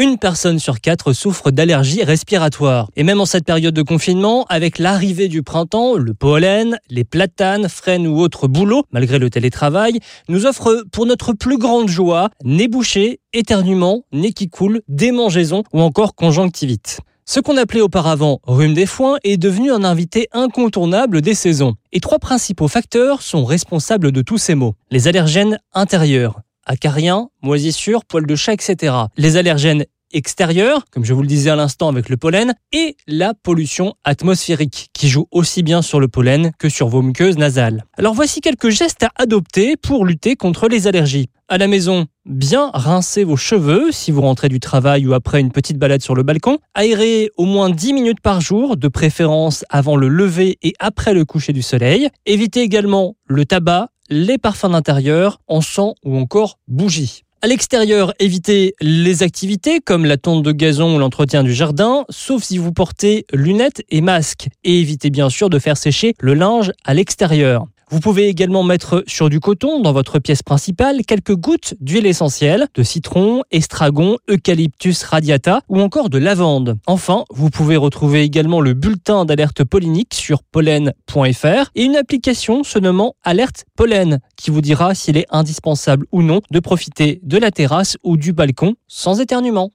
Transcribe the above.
une personne sur quatre souffre d'allergies respiratoires. Et même en cette période de confinement, avec l'arrivée du printemps, le pollen, les platanes, frênes ou autres bouleaux, malgré le télétravail, nous offrent pour notre plus grande joie nez bouché, éternuement, nez qui coule, démangeaisons ou encore conjonctivite. Ce qu'on appelait auparavant rhume des foins est devenu un invité incontournable des saisons. Et trois principaux facteurs sont responsables de tous ces maux. Les allergènes intérieurs, acariens, moisissures, poils de chat, etc. Les allergènes extérieurs, comme je vous le disais à l'instant avec le pollen, et la pollution atmosphérique, qui joue aussi bien sur le pollen que sur vos muqueuses nasales. Alors voici quelques gestes à adopter pour lutter contre les allergies. À la maison, bien rincer vos cheveux si vous rentrez du travail ou après une petite balade sur le balcon. Aérer au moins 10 minutes par jour, de préférence avant le lever et après le coucher du soleil. Évitez également le tabac, les parfums d'intérieur, encens ou encore bougies. À l'extérieur, évitez les activités comme la tonte de gazon ou l'entretien du jardin, sauf si vous portez lunettes et masques. Et évitez bien sûr de faire sécher le linge à l'extérieur. Vous pouvez également mettre sur du coton dans votre pièce principale quelques gouttes d'huile essentielle, de citron, estragon, eucalyptus radiata ou encore de lavande. Enfin, vous pouvez retrouver également le bulletin d'alerte pollinique sur pollen.fr et une application se nommant Alerte Pollen qui vous dira s'il est indispensable ou non de profiter de la terrasse ou du balcon sans éternuement.